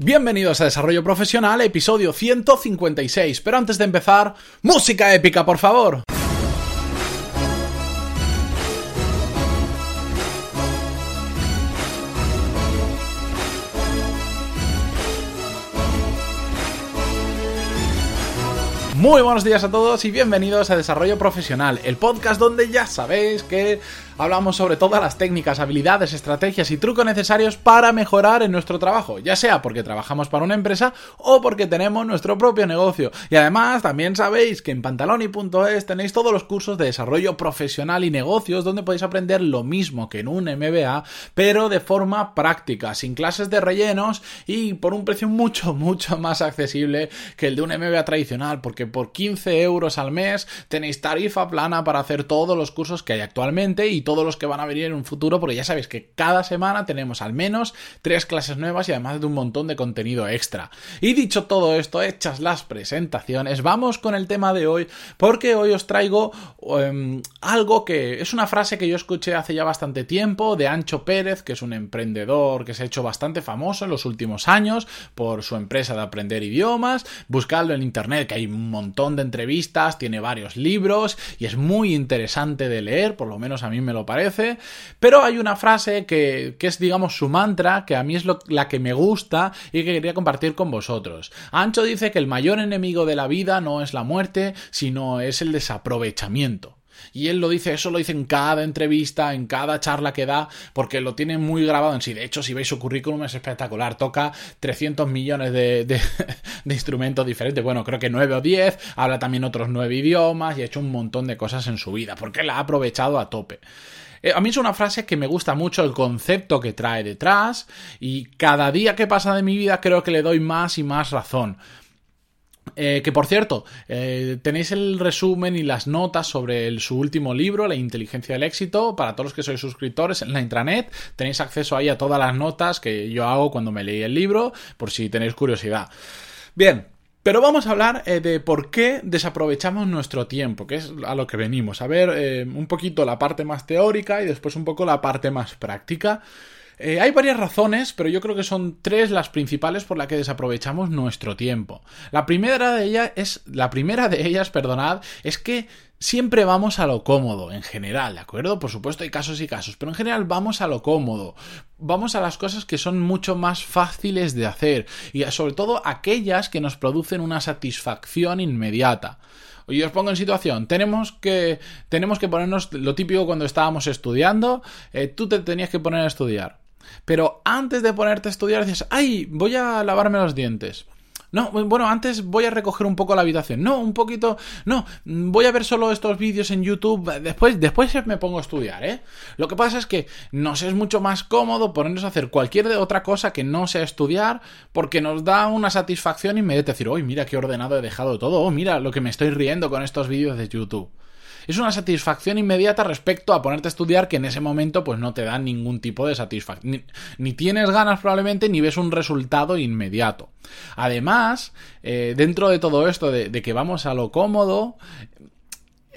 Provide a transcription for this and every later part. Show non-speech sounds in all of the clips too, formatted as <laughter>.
Bienvenidos a Desarrollo Profesional, episodio 156. Pero antes de empezar, música épica, por favor. Muy buenos días a todos y bienvenidos a Desarrollo Profesional, el podcast donde ya sabéis que hablamos sobre todas las técnicas, habilidades, estrategias y trucos necesarios para mejorar en nuestro trabajo, ya sea porque trabajamos para una empresa o porque tenemos nuestro propio negocio. Y además también sabéis que en pantaloni.es tenéis todos los cursos de desarrollo profesional y negocios donde podéis aprender lo mismo que en un MBA, pero de forma práctica, sin clases de rellenos y por un precio mucho, mucho más accesible que el de un MBA tradicional, porque por 15 euros al mes tenéis tarifa plana para hacer todos los cursos que hay actualmente y todos los que van a venir en un futuro, porque ya sabéis que cada semana tenemos al menos tres clases nuevas y además de un montón de contenido extra. Y dicho todo esto, hechas las presentaciones, vamos con el tema de hoy, porque hoy os traigo em, algo que es una frase que yo escuché hace ya bastante tiempo de Ancho Pérez, que es un emprendedor que se ha hecho bastante famoso en los últimos años por su empresa de aprender idiomas. Buscadlo en internet, que hay un montón de entrevistas, tiene varios libros y es muy interesante de leer, por lo menos a mí me lo parece, pero hay una frase que, es, digamos, su mantra, que a mí es la que me gusta y que quería compartir con vosotros. Ancho dice que el mayor enemigo de la vida no es la muerte, sino es el desaprovechamiento. Y él lo dice, eso lo dice en cada entrevista, en cada charla que da, porque lo tiene muy grabado en sí. De hecho, si veis su currículum es espectacular. Toca 300 millones de, de, <laughs> de instrumentos diferentes. Bueno, creo que 9 o 10. Habla también otros 9 idiomas y ha hecho un montón de cosas en su vida, porque la ha aprovechado a tope. Eh, a mí es una frase que me gusta mucho el concepto que trae detrás y cada día que pasa de mi vida creo que le doy más y más razón. Eh, que por cierto, eh, tenéis el resumen y las notas sobre su último libro, La inteligencia del éxito, para todos los que sois suscriptores en la intranet. Tenéis acceso ahí a todas las notas que yo hago cuando me leí el libro, por si tenéis curiosidad. Bien, pero vamos a hablar eh, de por qué desaprovechamos nuestro tiempo, que es a lo que venimos. A ver un poquito la parte más teórica y después un poco la parte más práctica. Eh, hay varias razones, pero yo creo que son tres las principales por las que desaprovechamos nuestro tiempo. La primera de ellas es, la primera de ellas, perdonad, es que siempre vamos a lo cómodo, en general, ¿de acuerdo? Por supuesto hay casos y casos, pero en general vamos a lo cómodo. Vamos a las cosas que son mucho más fáciles de hacer y sobre todo aquellas que nos producen una satisfacción inmediata. Y os pongo en situación, tenemos que, tenemos que ponernos lo típico cuando estábamos estudiando, eh, tú te tenías que poner a estudiar. Pero antes de ponerte a estudiar dices, ay, voy a lavarme los dientes. No, bueno, antes voy a recoger un poco la habitación. No, un poquito. No, voy a ver solo estos vídeos en YouTube. Después, después me pongo a estudiar, ¿eh? Lo que pasa es que nos es mucho más cómodo ponernos a hacer cualquier otra cosa que no sea estudiar, porque nos da una satisfacción inmediata decir, hoy mira qué ordenado he dejado todo, oh, mira lo que me estoy riendo con estos vídeos de YouTube es una satisfacción inmediata respecto a ponerte a estudiar que en ese momento pues no te da ningún tipo de satisfacción. Ni, tienes ganas probablemente ni ves un resultado inmediato. Además, eh, dentro de todo esto de, que vamos a lo cómodo,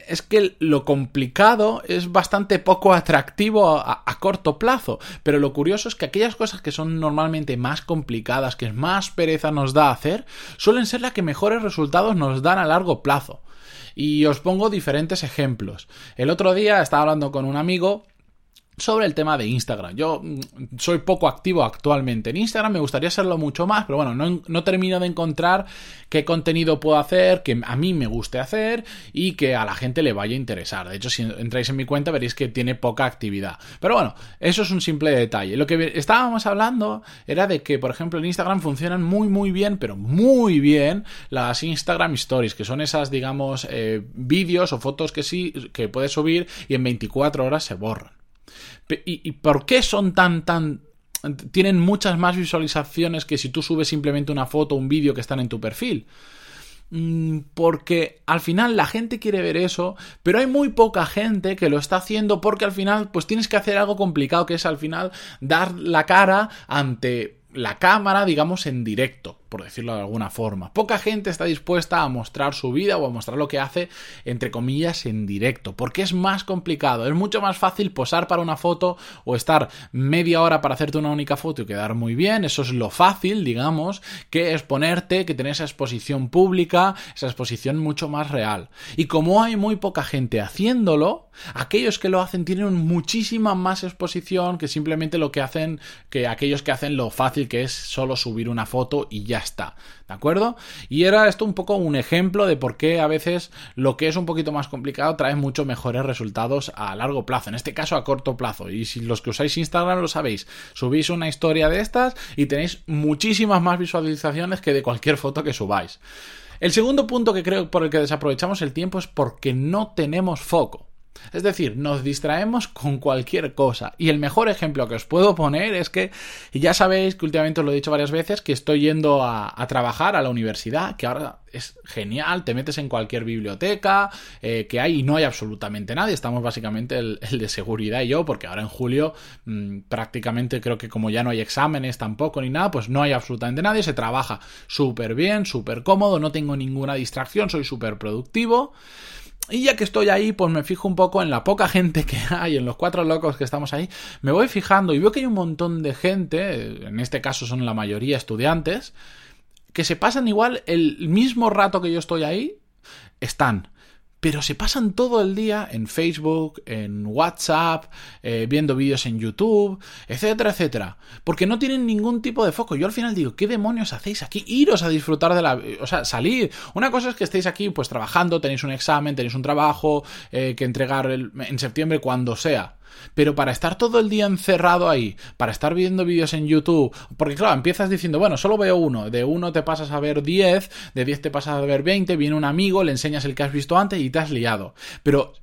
es que lo complicado es bastante poco atractivo a, a, corto plazo. Pero lo curioso es que aquellas cosas que son normalmente más complicadas, que más pereza nos da hacer, suelen ser las que mejores resultados nos dan a largo plazo. Y os pongo diferentes ejemplos. El otro día estaba hablando con un amigo sobre el tema de Instagram. Yo mm, soy poco activo actualmente en Instagram, me gustaría serlo mucho más, pero bueno, no, termino de encontrar qué contenido puedo hacer, que a mí me guste hacer y que a la gente le vaya a interesar. De hecho, si entráis en mi cuenta veréis que tiene poca actividad. Pero bueno, eso es un simple detalle. Lo que estábamos hablando era de que, por ejemplo, en Instagram funcionan muy, muy bien, pero muy bien las Instagram Stories, que son esas, digamos, eh, vídeos o fotos que sí, que puedes subir y en 24 horas se borran. ¿Y, por qué son tan, tan... tienen muchas más visualizaciones que si tú subes simplemente una foto o un vídeo que están en tu perfil? Mm, porque al final la gente quiere ver eso, pero hay muy poca gente que lo está haciendo porque al final pues tienes que hacer algo complicado que es al final dar la cara ante la cámara, digamos, en directo. Por decirlo de alguna forma. Poca gente está dispuesta a mostrar su vida o a mostrar lo que hace, entre comillas, en directo, porque es más complicado, es mucho más fácil posar para una foto o estar media hora para hacerte una única foto y quedar muy bien, eso es lo fácil, digamos, que exponerte, que tener esa exposición pública, esa exposición mucho más real. Y como hay muy poca gente haciéndolo, aquellos que lo hacen tienen muchísima más exposición que simplemente lo que hacen, que aquellos que hacen lo fácil que es solo subir una foto y ya está. ¿De acuerdo? Y era esto un poco un ejemplo de por qué a veces lo que es un poquito más complicado trae mucho mejores resultados a largo plazo, en este caso a corto plazo. Y si los que usáis Instagram lo sabéis, subís una historia de estas y tenéis muchísimas más visualizaciones que de cualquier foto que subáis. El segundo punto que creo por el que desaprovechamos el tiempo es porque no tenemos foco. Es decir, nos distraemos con cualquier cosa. Y el mejor ejemplo que os puedo poner es que, ya sabéis que últimamente os lo he dicho varias veces, que estoy yendo a, trabajar a la universidad, que ahora es genial, te metes en cualquier biblioteca eh, que hay y no hay absolutamente nadie. Estamos básicamente el, de seguridad y yo, porque ahora en julio mm, prácticamente creo que como ya no hay exámenes tampoco ni nada, pues no hay absolutamente nadie, se trabaja súper bien, súper cómodo, no tengo ninguna distracción, soy súper productivo. Y ya que estoy ahí, pues me fijo un poco en la poca gente que <laughs> hay, en los cuatro locos que estamos ahí, me voy fijando y veo que hay un montón de gente, en este caso son la mayoría estudiantes, que se pasan igual el mismo rato que yo estoy ahí, están pero se pasan todo el día en Facebook, en WhatsApp, eh, viendo vídeos en YouTube, etcétera, etcétera. Porque no tienen ningún tipo de foco. Yo al final digo, ¿qué demonios hacéis aquí? Iros a disfrutar de la... O sea, salir. Una cosa es que estéis aquí pues trabajando, tenéis un examen, tenéis un trabajo eh, que entregar en septiembre cuando sea. Pero para estar todo el día encerrado ahí, para estar viendo vídeos en YouTube, porque claro, empiezas diciendo, bueno, solo veo uno, de uno te pasas a ver 10, de 10 te pasas a ver 20, viene un amigo, le enseñas el que has visto antes y te has liado. Pero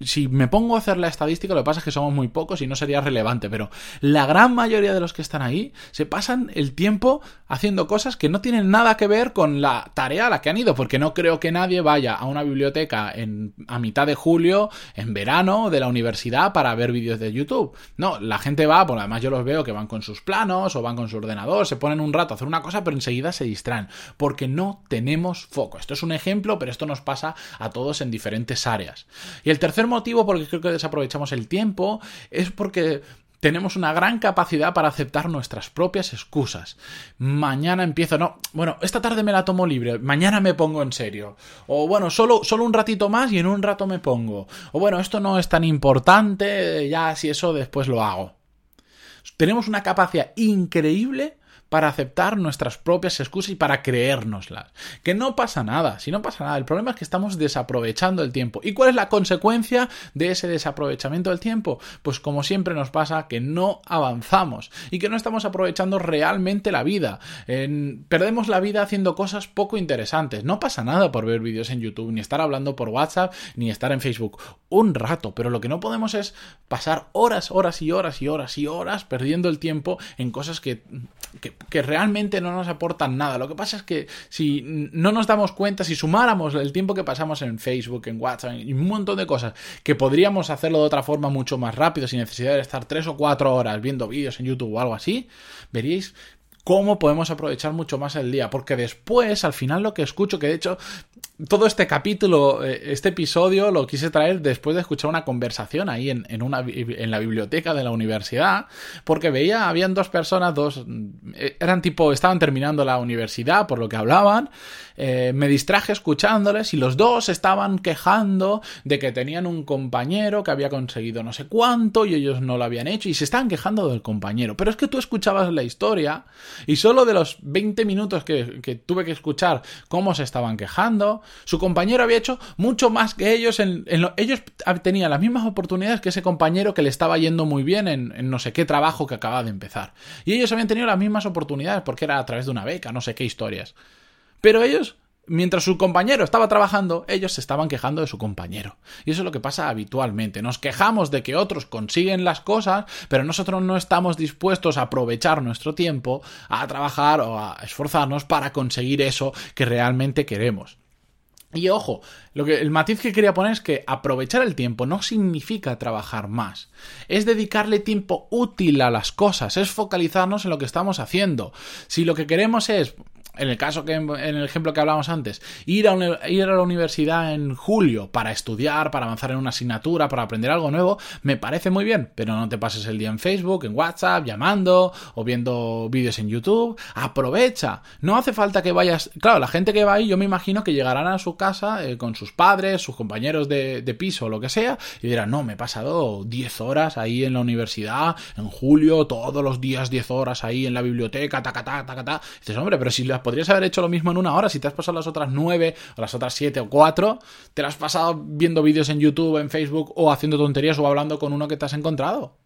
si me pongo a hacer la estadística, lo que pasa es que somos muy pocos y no sería relevante, pero la gran mayoría de los que están ahí se pasan el tiempo haciendo cosas que no tienen nada que ver con la tarea a la que han ido, porque no creo que nadie vaya a una biblioteca en, a mitad de julio, en verano, de la universidad para ver vídeos de YouTube. No, la gente va, pues además yo los veo que van con sus planos o van con su ordenador, se ponen un rato a hacer una cosa, pero enseguida se distraen, porque no tenemos foco. Esto es un ejemplo, pero esto nos pasa a todos en diferentes áreas. Y el tercer motivo por el que creo que desaprovechamos el tiempo es porque tenemos una gran capacidad para aceptar nuestras propias excusas. Mañana empiezo, no, bueno, esta tarde me la tomo libre, mañana me pongo en serio. O bueno, solo, solo un ratito más y en un rato me pongo. O bueno, esto no es tan importante, ya si eso después lo hago. Tenemos una capacidad increíble para aceptar nuestras propias excusas y para creérnoslas. Que no pasa nada, si no pasa nada, el problema es que estamos desaprovechando el tiempo. ¿Y cuál es la consecuencia de ese desaprovechamiento del tiempo? Pues como siempre nos pasa que no avanzamos y que no estamos aprovechando realmente la vida. perdemos la vida haciendo cosas poco interesantes. No pasa nada por ver vídeos en YouTube, ni estar hablando por WhatsApp, ni estar en Facebook. Un rato, pero lo que no podemos es pasar horas, horas y horas y horas y horas perdiendo el tiempo en cosas que que, realmente no nos aportan nada. Lo que pasa es que si no nos damos cuenta, si sumáramos el tiempo que pasamos en Facebook, en WhatsApp y un montón de cosas, que podríamos hacerlo de otra forma mucho más rápido, sin necesidad de estar tres o cuatro horas viendo vídeos en YouTube o algo así, veríais cómo podemos aprovechar mucho más el día. Porque después, al final, lo que escucho, que de hecho todo este capítulo, eh, este episodio, lo quise traer después de escuchar una conversación ahí en, una, en la biblioteca de la universidad, porque veía, habían dos personas, dos, eh, eran tipo, estaban terminando la universidad, por lo que hablaban, eh, me distraje escuchándoles y los dos estaban quejando de que tenían un compañero que había conseguido no sé cuánto y ellos no lo habían hecho y se estaban quejando del compañero. Pero es que tú escuchabas la historia y solo de los 20 minutos que, tuve que escuchar cómo se estaban quejando, su compañero había hecho mucho más que ellos. En, ellos tenían las mismas oportunidades que ese compañero que le estaba yendo muy bien en, en no sé qué trabajo que acababa de empezar. Y ellos habían tenido las mismas oportunidades porque era a través de una beca, no sé qué historias. Pero ellos Mientras su compañero estaba trabajando, ellos se estaban quejando de su compañero. Y eso es lo que pasa habitualmente. Nos quejamos de que otros consiguen las cosas, pero nosotros no estamos dispuestos a aprovechar nuestro tiempo a trabajar o a esforzarnos para conseguir eso que realmente queremos. Y ojo, lo que, el matiz que quería poner es que aprovechar el tiempo no significa trabajar más. Es dedicarle tiempo útil a las cosas, es focalizarnos en lo que estamos haciendo. Si lo que queremos es en el caso que en el ejemplo que hablábamos antes, ir a, ir a la universidad en julio para estudiar, para avanzar en una asignatura, para aprender algo nuevo, me parece muy bien, pero no te pases el día en Facebook, en WhatsApp, llamando o viendo vídeos en YouTube. Aprovecha. No hace falta que vayas. Claro, la gente que va ahí, yo me imagino que llegarán a su casa eh, con sus padres, sus compañeros de, de piso lo que sea, y dirán, no, me he pasado 10 horas ahí en la universidad, en julio, todos los días 10 horas ahí en la biblioteca, ta, ta, ta, ta, ta. dices, hombre, pero si las podrías haber hecho lo mismo en una hora, si te has pasado las otras 9 o las otras 7 o 4, te las has pasado viendo vídeos en YouTube, en Facebook o haciendo tonterías o hablando con uno que te has encontrado.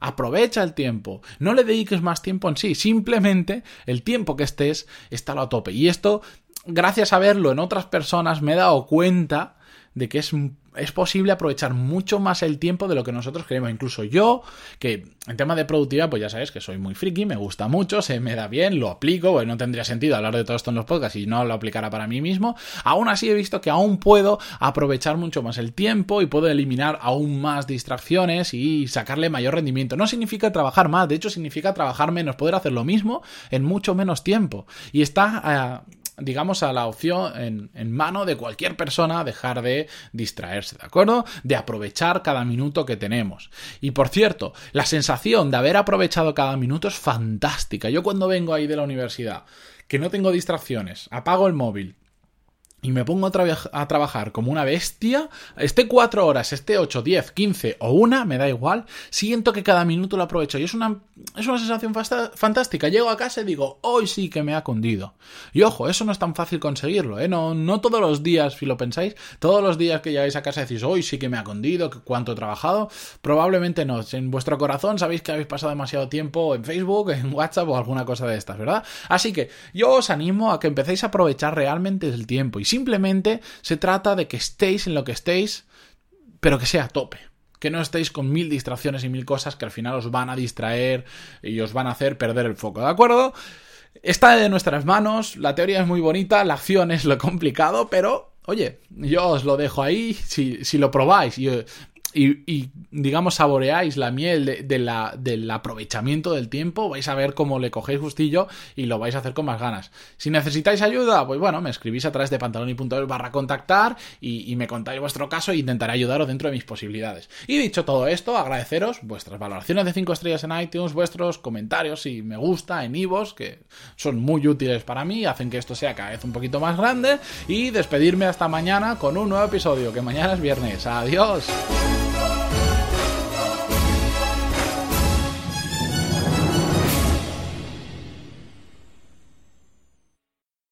Aprovecha el tiempo. No le dediques más tiempo en sí. Simplemente el tiempo que estés está a tope. Y esto, gracias a verlo en otras personas, me he dado cuenta de que es es posible aprovechar mucho más el tiempo de lo que nosotros queremos. Incluso yo, que en tema de productividad, pues ya sabes que soy muy friki, me gusta mucho, se me da bien, lo aplico, pues no tendría sentido hablar de todo esto en los podcasts y no lo aplicara para mí mismo. Aún así he visto que aún puedo aprovechar mucho más el tiempo y puedo eliminar aún más distracciones y sacarle mayor rendimiento. No significa trabajar más, de hecho significa trabajar menos, poder hacer lo mismo en mucho menos tiempo. Y está... Eh, digamos, a la opción en, mano de cualquier persona dejar de distraerse, ¿de acuerdo? De aprovechar cada minuto que tenemos. Y por cierto, la sensación de haber aprovechado cada minuto es fantástica. Yo cuando vengo ahí de la universidad, que no tengo distracciones, apago el móvil, y me pongo a, trabajar como una bestia, esté cuatro horas, esté ocho, diez, quince o una, me da igual, siento que cada minuto lo aprovecho y es una, es una sensación fantástica. Llego a casa y digo, hoy sí que me ha cundido. Y ojo, eso no es tan fácil conseguirlo, ¿eh? No, no todos los días, si lo pensáis, todos los días que llegáis a casa decís, hoy sí que me ha cundido, cuánto he trabajado, probablemente no. En vuestro corazón sabéis que habéis pasado demasiado tiempo en Facebook, en WhatsApp o alguna cosa de estas, ¿verdad? Así que yo os animo a que empecéis a aprovechar realmente el tiempo Simplemente se trata de que estéis en lo que estéis, pero que sea a tope. Que no estéis con mil distracciones y mil cosas que al final os van a distraer y os van a hacer perder el foco, ¿de acuerdo? Está de nuestras manos, la teoría es muy bonita, la acción es lo complicado, pero oye, yo os lo dejo ahí, si, si lo probáis y, digamos, saboreáis la miel de, la, del aprovechamiento del tiempo, vais a ver cómo le cogéis gustillo y lo vais a hacer con más ganas. Si necesitáis ayuda, pues bueno, me escribís a través de pantaloni.es barra contactar y, y, me contáis vuestro caso e intentaré ayudaros dentro de mis posibilidades. Y dicho todo esto, agradeceros vuestras valoraciones de 5 estrellas en iTunes, vuestros comentarios y me gusta en Ivos, que son muy útiles para mí, hacen que esto sea cada vez un poquito más grande y despedirme hasta mañana con un nuevo episodio, que mañana es viernes. Adiós.